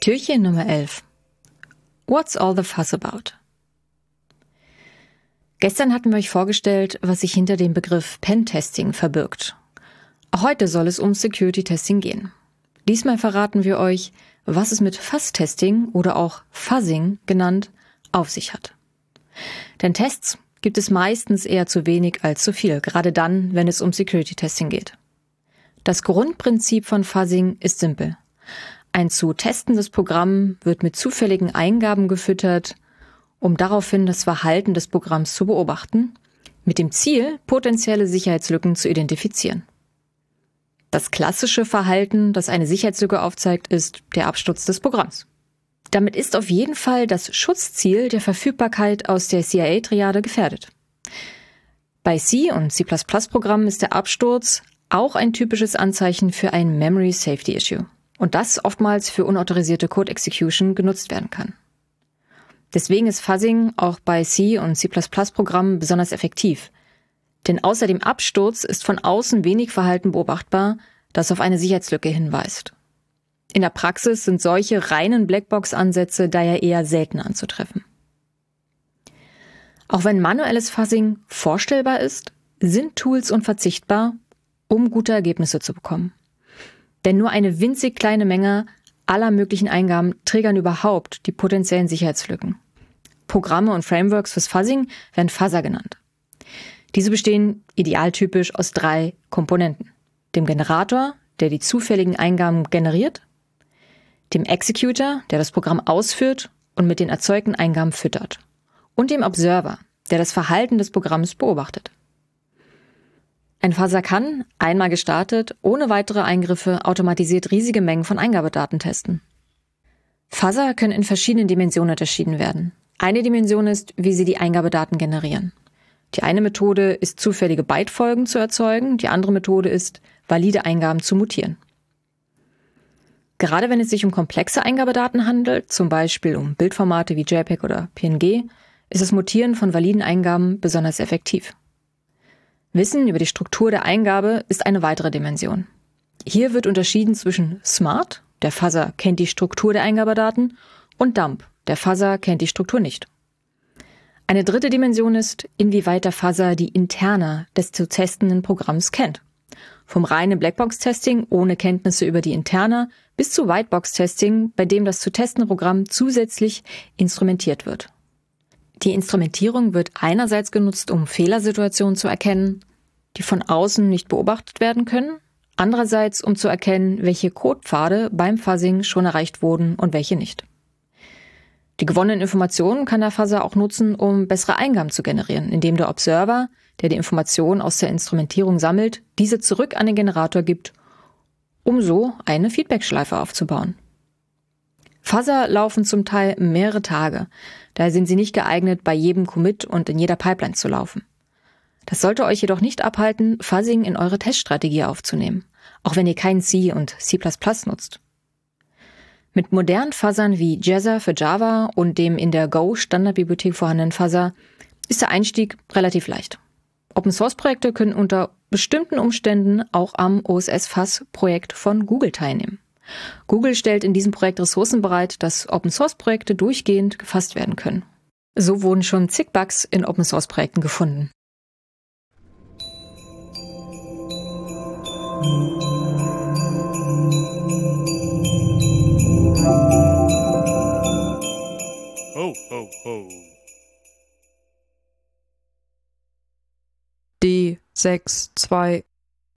Türchen Nummer 11. What's all the fuss about? Gestern hatten wir euch vorgestellt, was sich hinter dem Begriff Pentesting verbirgt. Heute soll es um Security Testing gehen. Diesmal verraten wir euch, was es mit Fuzz-Testing oder auch Fuzzing genannt auf sich hat. Denn Tests gibt es meistens eher zu wenig als zu viel, gerade dann, wenn es um Security Testing geht. Das Grundprinzip von Fuzzing ist simpel. Ein zu testendes Programm wird mit zufälligen Eingaben gefüttert, um daraufhin das Verhalten des Programms zu beobachten, mit dem Ziel, potenzielle Sicherheitslücken zu identifizieren. Das klassische Verhalten, das eine Sicherheitslücke aufzeigt, ist der Absturz des Programms. Damit ist auf jeden Fall das Schutzziel der Verfügbarkeit aus der CIA-Triade gefährdet. Bei C und C++-Programmen ist der Absturz auch ein typisches Anzeichen für ein Memory Safety Issue und das oftmals für unautorisierte Code Execution genutzt werden kann. Deswegen ist Fuzzing auch bei C und C++-Programmen besonders effektiv. Denn außer dem Absturz ist von außen wenig Verhalten beobachtbar, das auf eine Sicherheitslücke hinweist. In der Praxis sind solche reinen Blackbox-Ansätze daher eher selten anzutreffen. Auch wenn manuelles Fuzzing vorstellbar ist, sind Tools unverzichtbar, um gute Ergebnisse zu bekommen. Denn nur eine winzig kleine Menge aller möglichen Eingaben triggern überhaupt die potenziellen Sicherheitslücken. Programme und Frameworks fürs Fuzzing werden Fuzzer genannt. Diese bestehen idealtypisch aus drei Komponenten. Dem Generator, der die zufälligen Eingaben generiert, dem Executor, der das Programm ausführt und mit den erzeugten Eingaben füttert, und dem Observer, der das Verhalten des Programms beobachtet. Ein Fuzzer kann, einmal gestartet, ohne weitere Eingriffe automatisiert riesige Mengen von Eingabedaten testen. Fuzzer können in verschiedenen Dimensionen unterschieden werden. Eine Dimension ist, wie sie die Eingabedaten generieren. Die eine Methode ist, zufällige Bytefolgen zu erzeugen, die andere Methode ist, valide Eingaben zu mutieren. Gerade wenn es sich um komplexe Eingabedaten handelt, zum Beispiel um Bildformate wie JPEG oder PNG, ist das Mutieren von validen Eingaben besonders effektiv. Wissen über die Struktur der Eingabe ist eine weitere Dimension. Hier wird unterschieden zwischen Smart, der Fuzzer kennt die Struktur der Eingabedaten, und Dump, der Fuzzer kennt die Struktur nicht. Eine dritte Dimension ist, inwieweit der Fuzzer die Interna des zu testenden Programms kennt. Vom reinen Blackbox-Testing ohne Kenntnisse über die Interna bis zu Whitebox-Testing, bei dem das zu testende Programm zusätzlich instrumentiert wird. Die Instrumentierung wird einerseits genutzt, um Fehlersituationen zu erkennen, die von außen nicht beobachtet werden können, andererseits um zu erkennen, welche Codepfade beim Fuzzing schon erreicht wurden und welche nicht. Die gewonnenen Informationen kann der Fuzzer auch nutzen, um bessere Eingaben zu generieren, indem der Observer, der die Informationen aus der Instrumentierung sammelt, diese zurück an den Generator gibt, um so eine Feedbackschleife aufzubauen. Fuzzer laufen zum Teil mehrere Tage. Daher sind sie nicht geeignet, bei jedem Commit und in jeder Pipeline zu laufen. Das sollte euch jedoch nicht abhalten, Fuzzing in eure Teststrategie aufzunehmen, auch wenn ihr kein C und C++ nutzt. Mit modernen Fuzzern wie Jazza für Java und dem in der Go Standardbibliothek vorhandenen Fuzzer ist der Einstieg relativ leicht. Open Source Projekte können unter bestimmten Umständen auch am OSS Fuzz Projekt von Google teilnehmen. Google stellt in diesem Projekt Ressourcen bereit, dass Open-Source-Projekte durchgehend gefasst werden können. So wurden schon zig Bugs in Open-Source-Projekten gefunden. Ho, ho, ho. D 6 2